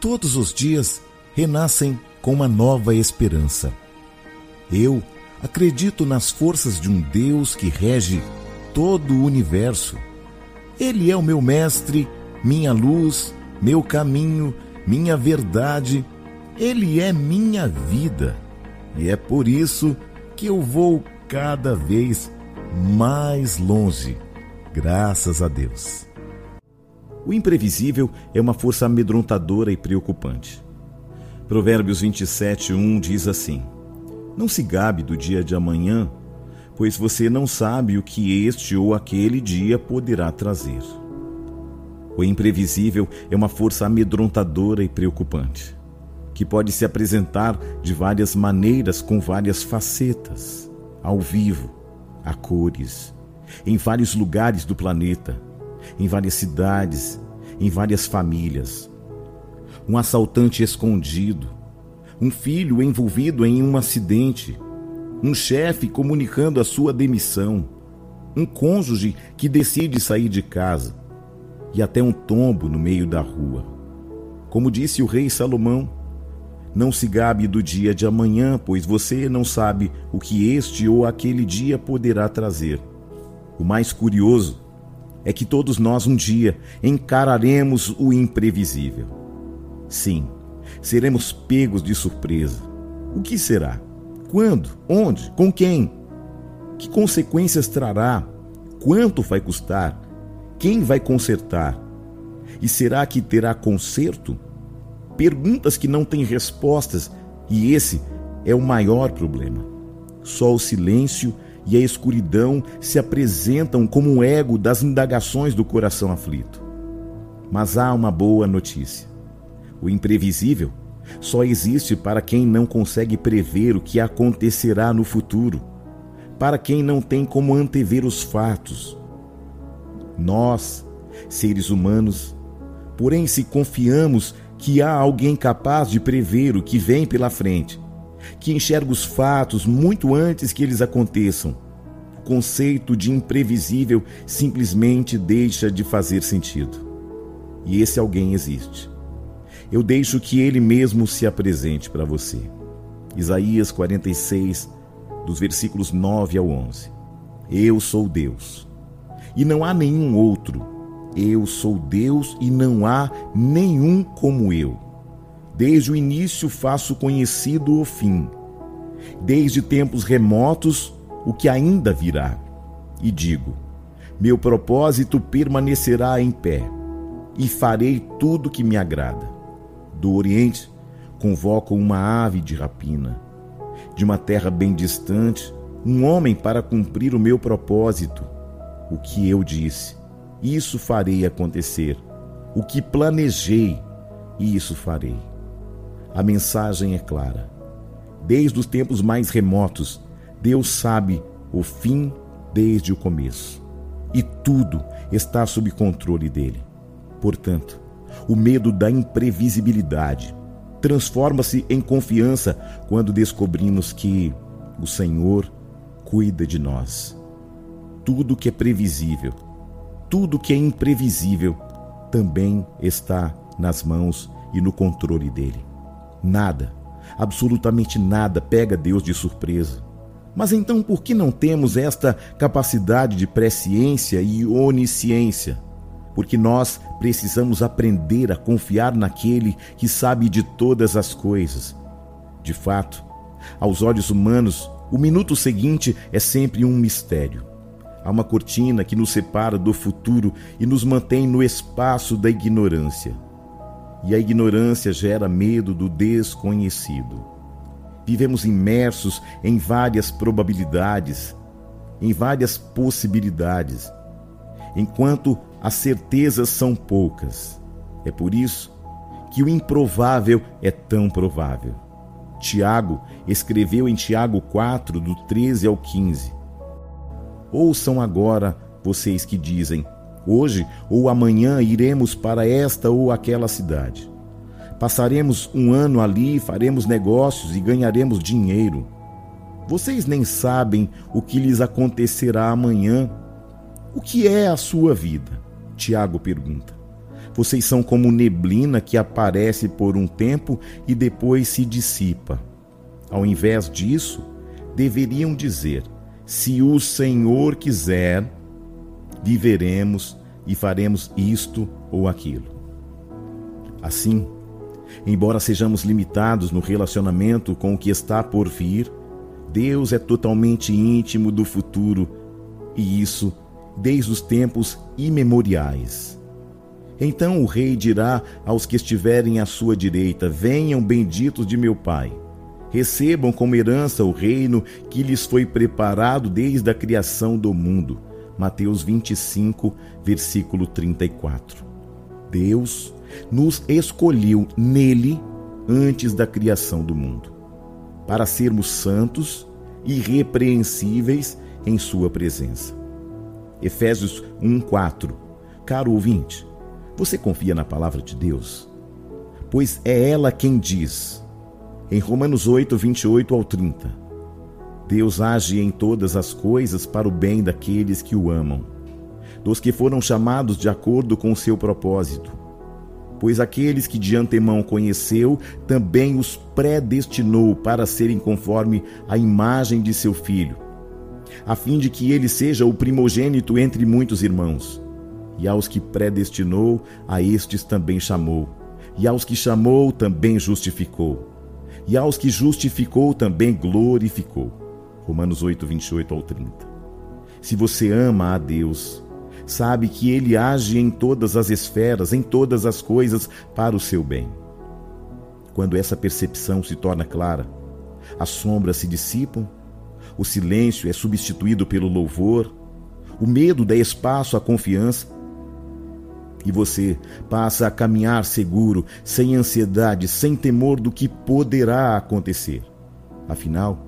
Todos os dias renascem com uma nova esperança. Eu acredito nas forças de um Deus que rege todo o universo. Ele é o meu mestre, minha luz, meu caminho, minha verdade. Ele é minha vida. E é por isso que eu vou cada vez mais longe, graças a Deus. O imprevisível é uma força amedrontadora e preocupante. Provérbios 27, 1 diz assim: Não se gabe do dia de amanhã, pois você não sabe o que este ou aquele dia poderá trazer. O imprevisível é uma força amedrontadora e preocupante, que pode se apresentar de várias maneiras, com várias facetas, ao vivo, a cores, em vários lugares do planeta, em várias cidades, em várias famílias. Um assaltante escondido, um filho envolvido em um acidente, um chefe comunicando a sua demissão, um cônjuge que decide sair de casa e até um tombo no meio da rua. Como disse o rei Salomão, não se gabe do dia de amanhã, pois você não sabe o que este ou aquele dia poderá trazer. O mais curioso é que todos nós um dia encararemos o imprevisível. Sim, seremos pegos de surpresa. O que será? Quando? Onde? Com quem? Que consequências trará? Quanto vai custar? Quem vai consertar? E será que terá conserto? Perguntas que não têm respostas, e esse é o maior problema. Só o silêncio e a escuridão se apresentam como um ego das indagações do coração aflito. Mas há uma boa notícia. O imprevisível só existe para quem não consegue prever o que acontecerá no futuro, para quem não tem como antever os fatos. Nós, seres humanos, porém, se confiamos que há alguém capaz de prever o que vem pela frente, que enxerga os fatos muito antes que eles aconteçam. O conceito de imprevisível simplesmente deixa de fazer sentido. E esse alguém existe. Eu deixo que ele mesmo se apresente para você. Isaías 46, dos versículos 9 ao 11. Eu sou Deus, e não há nenhum outro. Eu sou Deus e não há nenhum como eu. Desde o início faço conhecido o fim. Desde tempos remotos, o que ainda virá. E digo: meu propósito permanecerá em pé, e farei tudo que me agrada. Do Oriente, convoco uma ave de rapina. De uma terra bem distante, um homem para cumprir o meu propósito. O que eu disse, isso farei acontecer. O que planejei, isso farei. A mensagem é clara. Desde os tempos mais remotos, Deus sabe o fim desde o começo. E tudo está sob controle dele. Portanto, o medo da imprevisibilidade transforma-se em confiança quando descobrimos que o Senhor cuida de nós. Tudo que é previsível, tudo que é imprevisível, também está nas mãos e no controle dele. Nada, absolutamente nada pega Deus de surpresa. Mas então por que não temos esta capacidade de presciência e onisciência? Porque nós precisamos aprender a confiar naquele que sabe de todas as coisas. De fato, aos olhos humanos, o minuto seguinte é sempre um mistério. Há uma cortina que nos separa do futuro e nos mantém no espaço da ignorância e a ignorância gera medo do desconhecido. Vivemos imersos em várias probabilidades, em várias possibilidades, enquanto as certezas são poucas. É por isso que o improvável é tão provável. Tiago escreveu em Tiago 4, do 13 ao 15: Ouçam agora vocês que dizem: Hoje ou amanhã iremos para esta ou aquela cidade. Passaremos um ano ali, faremos negócios e ganharemos dinheiro. Vocês nem sabem o que lhes acontecerá amanhã. O que é a sua vida? Tiago pergunta. Vocês são como neblina que aparece por um tempo e depois se dissipa. Ao invés disso, deveriam dizer: Se o Senhor quiser, viveremos e faremos isto ou aquilo. Assim, embora sejamos limitados no relacionamento com o que está por vir, Deus é totalmente íntimo do futuro e isso desde os tempos imemoriais. Então o rei dirá aos que estiverem à sua direita: Venham, benditos de meu Pai. Recebam como herança o reino que lhes foi preparado desde a criação do mundo. Mateus 25, versículo 34. Deus nos escolheu nele antes da criação do mundo, para sermos santos e irrepreensíveis em Sua presença. Efésios 1,4 Caro ouvinte, você confia na palavra de Deus? Pois é ela quem diz, em Romanos 8, 28 ao 30, Deus age em todas as coisas para o bem daqueles que o amam, dos que foram chamados de acordo com o seu propósito pois aqueles que de antemão conheceu, também os predestinou para serem conforme a imagem de seu filho, a fim de que ele seja o primogênito entre muitos irmãos. E aos que predestinou, a estes também chamou. E aos que chamou, também justificou. E aos que justificou, também glorificou. Romanos 8, 28 ao 30. Se você ama a Deus, sabe que ele age em todas as esferas, em todas as coisas, para o seu bem. Quando essa percepção se torna clara, as sombras se dissipam, o silêncio é substituído pelo louvor, o medo dá espaço à confiança, e você passa a caminhar seguro, sem ansiedade, sem temor do que poderá acontecer. Afinal,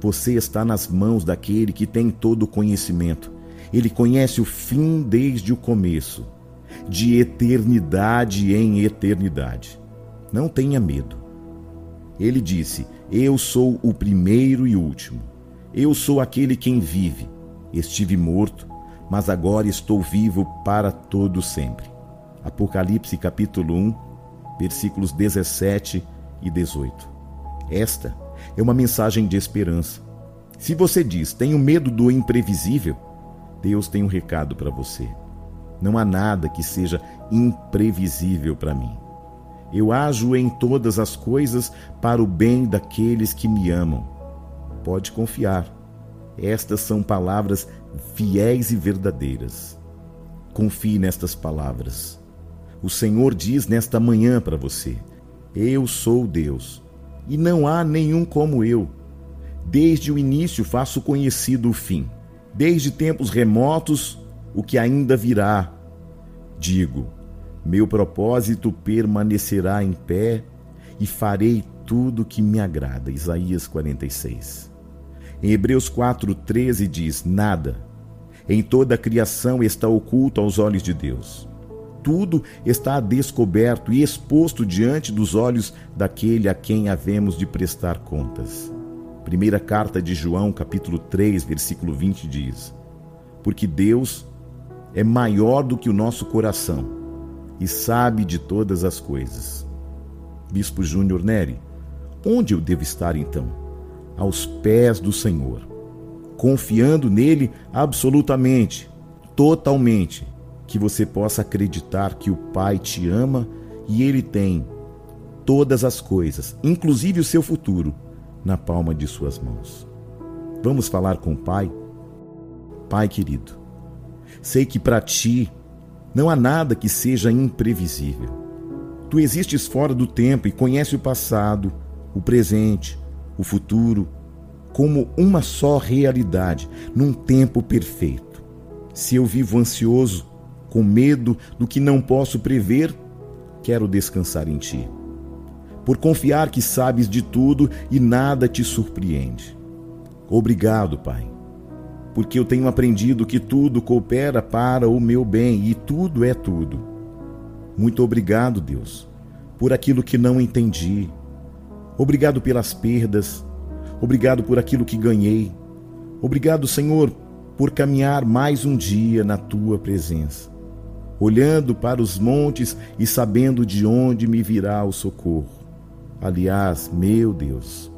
você está nas mãos daquele que tem todo o conhecimento ele conhece o fim desde o começo, de eternidade em eternidade. Não tenha medo. Ele disse: Eu sou o primeiro e último. Eu sou aquele quem vive. Estive morto, mas agora estou vivo para todo sempre. Apocalipse capítulo 1, versículos 17 e 18. Esta é uma mensagem de esperança. Se você diz: "Tenho medo do imprevisível", Deus tem um recado para você. Não há nada que seja imprevisível para mim. Eu ajo em todas as coisas para o bem daqueles que me amam. Pode confiar. Estas são palavras fiéis e verdadeiras. Confie nestas palavras. O Senhor diz nesta manhã para você: Eu sou Deus, e não há nenhum como eu. Desde o início faço conhecido o fim desde tempos remotos o que ainda virá. Digo: meu propósito permanecerá em pé e farei tudo que me agrada. Isaías 46. Em Hebreus 4:13 diz: nada em toda a criação está oculto aos olhos de Deus. Tudo está descoberto e exposto diante dos olhos daquele a quem havemos de prestar contas. Primeira carta de João, capítulo 3, versículo 20 diz: Porque Deus é maior do que o nosso coração e sabe de todas as coisas. Bispo Júnior Neri, onde eu devo estar então? Aos pés do Senhor, confiando nele absolutamente, totalmente, que você possa acreditar que o Pai te ama e ele tem todas as coisas, inclusive o seu futuro na palma de Suas mãos. Vamos falar com o Pai? Pai querido, sei que para ti não há nada que seja imprevisível. Tu existes fora do tempo e conhece o passado, o presente, o futuro, como uma só realidade, num tempo perfeito. Se eu vivo ansioso, com medo do que não posso prever, quero descansar em ti por confiar que sabes de tudo e nada te surpreende. Obrigado, Pai, porque eu tenho aprendido que tudo coopera para o meu bem e tudo é tudo. Muito obrigado, Deus, por aquilo que não entendi. Obrigado pelas perdas. Obrigado por aquilo que ganhei. Obrigado, Senhor, por caminhar mais um dia na tua presença. Olhando para os montes e sabendo de onde me virá o socorro. Aliás, meu Deus,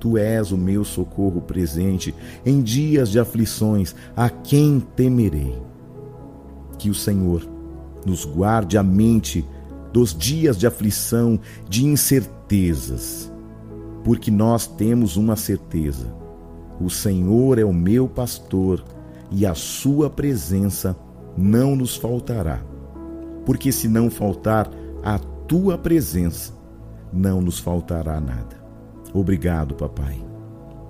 Tu és o meu socorro presente em dias de aflições, a quem temerei? Que o Senhor nos guarde a mente dos dias de aflição, de incertezas, porque nós temos uma certeza: o Senhor é o meu pastor e a sua presença não nos faltará. Porque se não faltar a tua presença, não nos faltará nada. Obrigado, papai.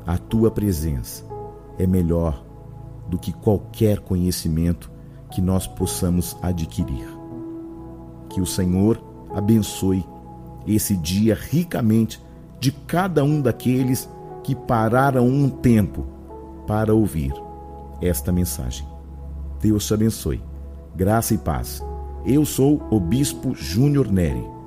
A tua presença é melhor do que qualquer conhecimento que nós possamos adquirir. Que o Senhor abençoe esse dia ricamente de cada um daqueles que pararam um tempo para ouvir esta mensagem. Deus te abençoe. Graça e paz. Eu sou o Bispo Júnior Neri